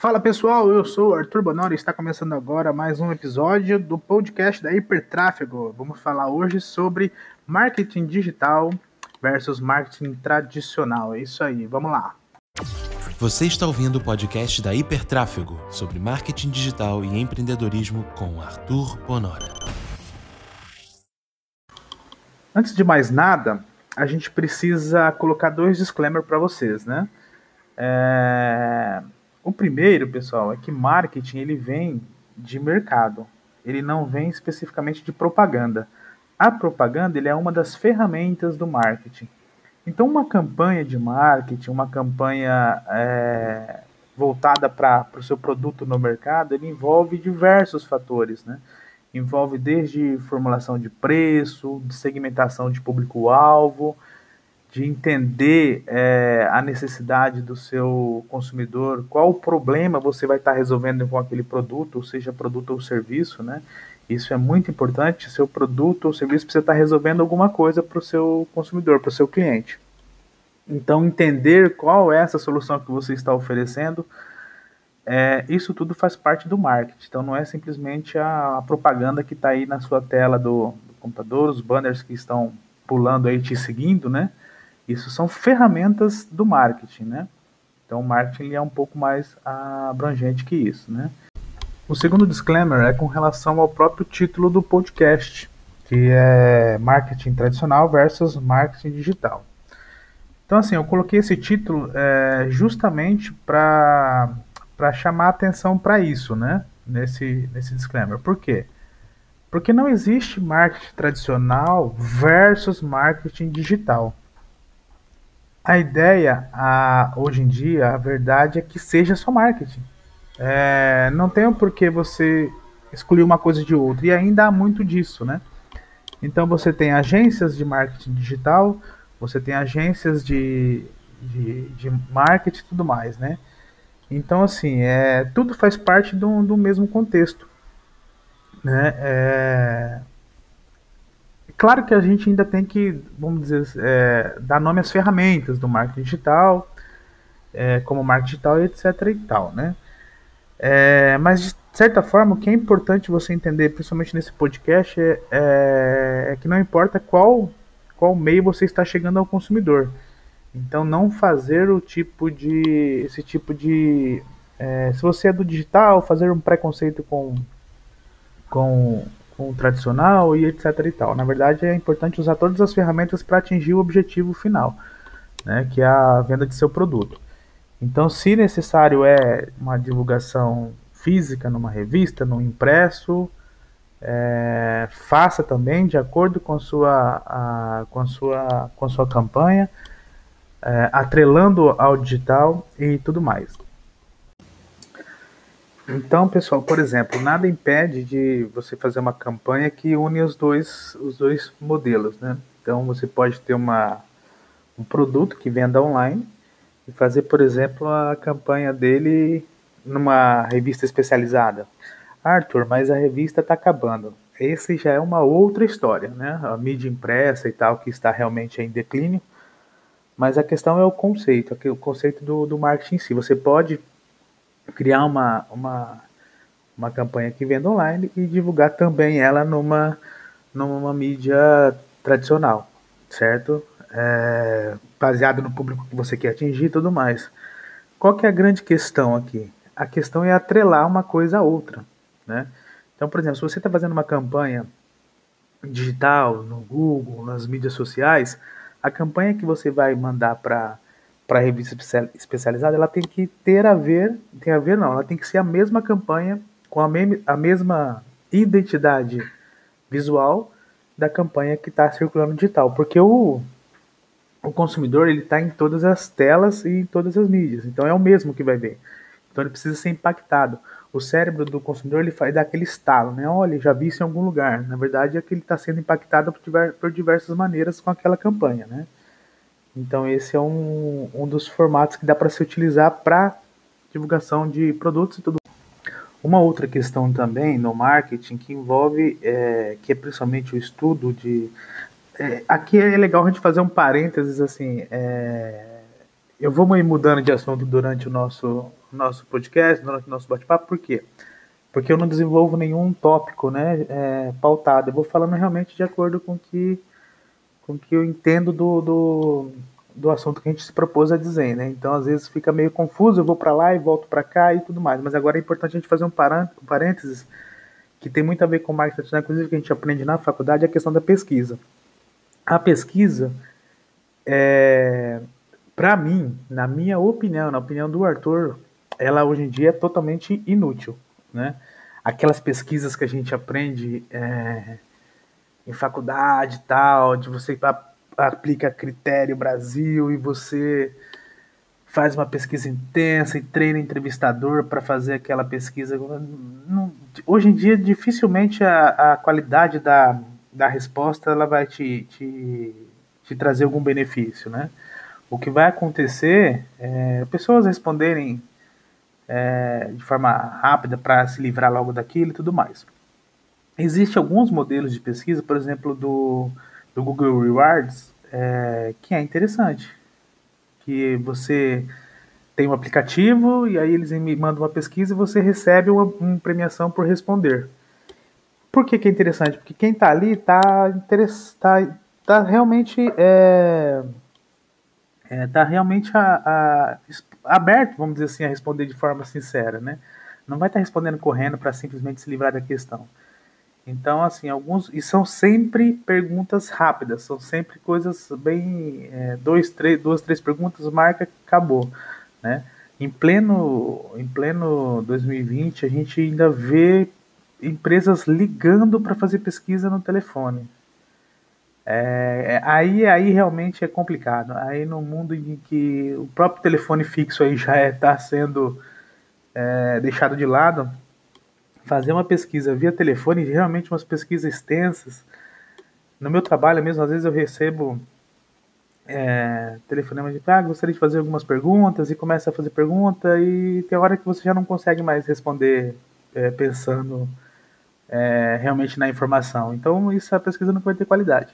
Fala pessoal, eu sou o Arthur Bonori e está começando agora mais um episódio do podcast da Hipertráfego. Vamos falar hoje sobre marketing digital versus marketing tradicional. É isso aí, vamos lá. Você está ouvindo o podcast da Hipertráfego sobre marketing digital e empreendedorismo com Arthur Bonora. Antes de mais nada, a gente precisa colocar dois disclaimers para vocês, né? É o primeiro, pessoal, é que marketing ele vem de mercado. Ele não vem especificamente de propaganda. A propaganda ele é uma das ferramentas do marketing. Então, uma campanha de marketing, uma campanha é, voltada para o seu produto no mercado, ele envolve diversos fatores, né? Envolve desde formulação de preço, de segmentação de público-alvo, de entender é, a necessidade do seu consumidor, qual problema você vai estar resolvendo com aquele produto, seja produto ou serviço, né? Isso é muito importante. Seu produto ou serviço precisa estar resolvendo alguma coisa para o seu consumidor, para o seu cliente. Então, entender qual é essa solução que você está oferecendo, é, isso tudo faz parte do marketing. Então, não é simplesmente a, a propaganda que está aí na sua tela do, do computador, os banners que estão pulando aí te seguindo, né? Isso são ferramentas do marketing, né? Então o marketing é um pouco mais abrangente que isso, né? O segundo disclaimer é com relação ao próprio título do podcast, que é marketing tradicional versus marketing digital. Então assim, eu coloquei esse título é, justamente para chamar atenção para isso, né? Nesse nesse disclaimer. Por quê? Porque não existe marketing tradicional versus marketing digital. A ideia, a, hoje em dia, a verdade é que seja só marketing. É, não tem por que você excluir uma coisa de outra. E ainda há muito disso, né? Então você tem agências de marketing digital, você tem agências de, de, de marketing e tudo mais, né? Então, assim, é, tudo faz parte do, do mesmo contexto. Né? É, Claro que a gente ainda tem que, vamos dizer, é, dar nome às ferramentas do marketing digital, é, como marketing digital, etc. e tal, né? É, mas de certa forma, o que é importante você entender, principalmente nesse podcast, é, é, é, que não importa qual qual meio você está chegando ao consumidor. Então, não fazer o tipo de esse tipo de é, se você é do digital, fazer um preconceito com com com o tradicional e etc e tal. Na verdade, é importante usar todas as ferramentas para atingir o objetivo final, né, que é a venda de seu produto. Então, se necessário é uma divulgação física numa revista, num impresso, é, faça também de acordo com sua, a, com sua, com sua campanha, é, atrelando ao digital e tudo mais. Então, pessoal, por exemplo, nada impede de você fazer uma campanha que une os dois, os dois modelos, né? Então, você pode ter uma, um produto que venda online e fazer, por exemplo, a campanha dele numa revista especializada. Arthur, mas a revista está acabando. Esse já é uma outra história, né? A mídia impressa e tal, que está realmente em declínio. Mas a questão é o conceito, o conceito do, do marketing em si. Você pode criar uma, uma, uma campanha que venda online e divulgar também ela numa, numa mídia tradicional, certo? É, baseado no público que você quer atingir e tudo mais. Qual que é a grande questão aqui? A questão é atrelar uma coisa a outra, né? Então, por exemplo, se você está fazendo uma campanha digital, no Google, nas mídias sociais, a campanha que você vai mandar para para revista especializada, ela tem que ter a ver, tem a ver não, ela tem que ser a mesma campanha com a, me, a mesma identidade visual da campanha que está circulando digital, porque o, o consumidor ele está em todas as telas e em todas as mídias, então é o mesmo que vai ver. Então ele precisa ser impactado. O cérebro do consumidor ele faz aquele estalo, né? Olha, já vi isso em algum lugar. Na verdade é que ele está sendo impactado por, por diversas maneiras com aquela campanha, né? Então esse é um, um dos formatos que dá para se utilizar para divulgação de produtos e tudo. Uma outra questão também no marketing que envolve, é, que é principalmente o estudo de. É, aqui é legal a gente fazer um parênteses assim. É, eu vou ir mudando de assunto durante o nosso, nosso podcast, durante o nosso bate-papo, por quê? Porque eu não desenvolvo nenhum tópico né, é, pautado. Eu vou falando realmente de acordo com que, com que eu entendo do, do, do assunto que a gente se propôs a dizer. Né? Então, às vezes, fica meio confuso, eu vou para lá e volto para cá e tudo mais. Mas agora é importante a gente fazer um parênteses que tem muito a ver com marketing tradicional, inclusive que a gente aprende na faculdade, é a questão da pesquisa. A pesquisa é, para mim, na minha opinião, na opinião do Arthur, ela hoje em dia é totalmente inútil, né? Aquelas pesquisas que a gente aprende é, em faculdade e tal, de você aplica critério Brasil e você faz uma pesquisa intensa e treina entrevistador para fazer aquela pesquisa. Não, hoje em dia, dificilmente a, a qualidade da, da resposta ela vai te, te, te trazer algum benefício, né? o que vai acontecer é pessoas responderem é, de forma rápida para se livrar logo daquilo e tudo mais. Existem alguns modelos de pesquisa, por exemplo, do, do Google Rewards, é, que é interessante. Que você tem um aplicativo e aí eles me mandam uma pesquisa e você recebe uma, uma premiação por responder. Por que, que é interessante? Porque quem está ali está tá, tá realmente é, é, tá realmente a, a, aberto, vamos dizer assim, a responder de forma sincera, né? Não vai estar tá respondendo correndo para simplesmente se livrar da questão. Então, assim, alguns. E são sempre perguntas rápidas, são sempre coisas bem. É, dois, três, duas, três perguntas, marca, acabou. Né? Em pleno, em pleno 2020, a gente ainda vê empresas ligando para fazer pesquisa no telefone. É, é, aí, aí realmente é complicado. Aí no mundo em que o próprio telefone fixo aí já está é, sendo é, deixado de lado, fazer uma pesquisa via telefone, realmente umas pesquisas extensas. No meu trabalho mesmo, às vezes eu recebo é, telefonema de ah, gostaria de fazer algumas perguntas e começa a fazer pergunta e tem hora que você já não consegue mais responder é, pensando é, realmente na informação. Então isso a pesquisa não vai ter qualidade.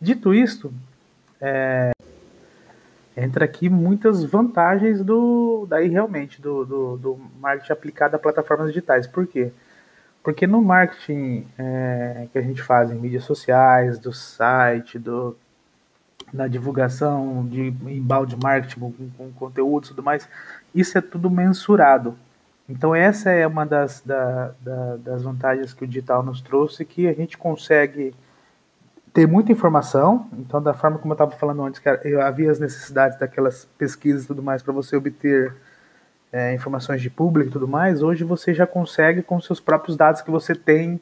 Dito isto, é, entra aqui muitas vantagens do daí realmente do, do, do, marketing aplicado a plataformas digitais. Por quê? Porque no marketing é, que a gente faz em mídias sociais, do site, do, na divulgação de embalde marketing com, com conteúdo e tudo mais, isso é tudo mensurado. Então essa é uma das, da, da, das vantagens que o digital nos trouxe, que a gente consegue ter muita informação. Então, da forma como eu estava falando antes, que havia as necessidades daquelas pesquisas e tudo mais para você obter é, informações de público e tudo mais, hoje você já consegue com seus próprios dados que você tem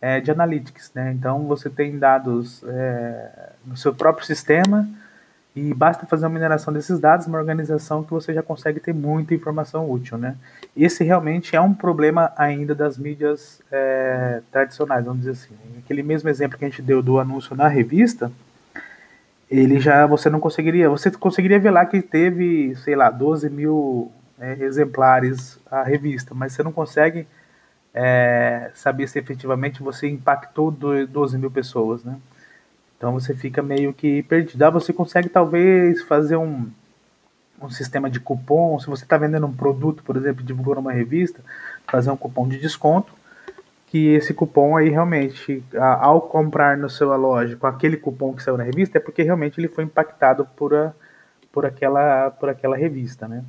é, de analytics. Né? Então, você tem dados é, no seu próprio sistema e basta fazer uma mineração desses dados, uma organização que você já consegue ter muita informação útil, né? Esse realmente é um problema ainda das mídias é, tradicionais, vamos dizer assim. Aquele mesmo exemplo que a gente deu do anúncio na revista, ele já você não conseguiria, você conseguiria ver lá que teve, sei lá, 12 mil é, exemplares a revista, mas você não consegue é, saber se efetivamente você impactou 12 mil pessoas, né? Então você fica meio que perdido. Ah, você consegue talvez fazer um, um sistema de cupom. Se você está vendendo um produto, por exemplo, divulgando uma revista, fazer um cupom de desconto. Que esse cupom aí realmente, ao comprar no seu loja com aquele cupom que saiu na revista, é porque realmente ele foi impactado por, a, por, aquela, por aquela revista, né?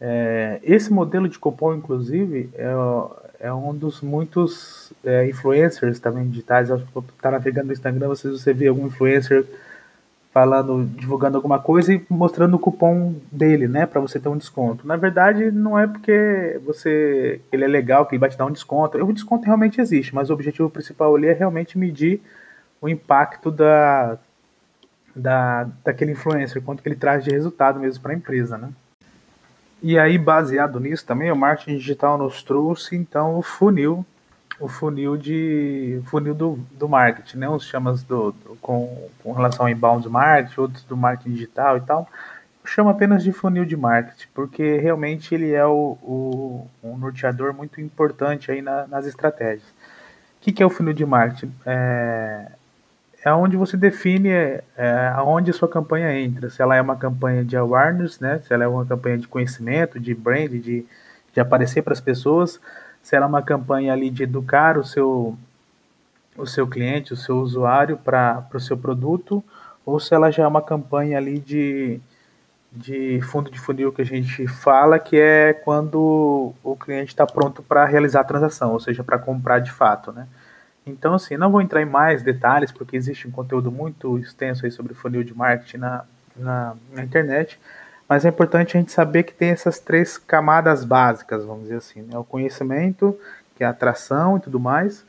É, esse modelo de cupom, inclusive, é, é um dos muitos é, influencers também digitais. Tá navegando no Instagram, você, você vê algum influencer falando, divulgando alguma coisa e mostrando o cupom dele, né, para você ter um desconto. Na verdade, não é porque você ele é legal que ele vai te dar um desconto. O desconto realmente existe, mas o objetivo principal ali é realmente medir o impacto da, da daquele influencer, quanto que ele traz de resultado mesmo para a empresa, né? E aí, baseado nisso também, o marketing digital nos trouxe então o funil, o funil de funil do, do marketing, né? Uns chamas do, do, com, com relação ao inbound marketing, outros do marketing digital e tal. Eu chamo apenas de funil de marketing, porque realmente ele é o, o um norteador muito importante aí na, nas estratégias. O que, que é o funil de marketing? É, é onde você define é, aonde a sua campanha entra. Se ela é uma campanha de awareness, né? Se ela é uma campanha de conhecimento, de brand, de, de aparecer para as pessoas. Se ela é uma campanha ali de educar o seu, o seu cliente, o seu usuário para o seu produto, ou se ela já é uma campanha ali de, de fundo de funil que a gente fala, que é quando o cliente está pronto para realizar a transação, ou seja, para comprar de fato, né? Então, assim, não vou entrar em mais detalhes, porque existe um conteúdo muito extenso aí sobre funil de marketing na, na, na internet, mas é importante a gente saber que tem essas três camadas básicas, vamos dizer assim, né? o conhecimento, que é a atração e tudo mais,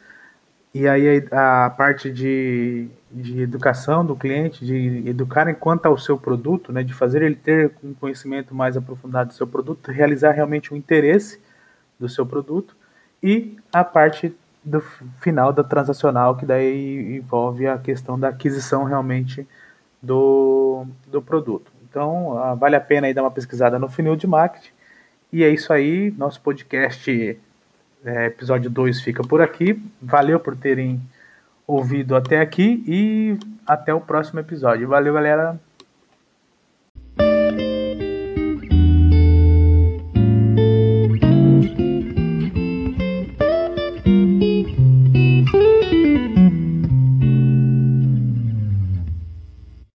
e aí a, parte de, de educação do cliente, de educar enquanto ao seu produto, né, de fazer ele ter um conhecimento mais aprofundado do seu produto, realizar realmente o interesse do seu produto, e a parte do final da transacional, que daí envolve a questão da aquisição realmente do, do produto. Então, ah, vale a pena aí dar uma pesquisada no funil de marketing. E é isso aí, nosso podcast é, episódio 2 fica por aqui. Valeu por terem ouvido até aqui e até o próximo episódio. Valeu, galera!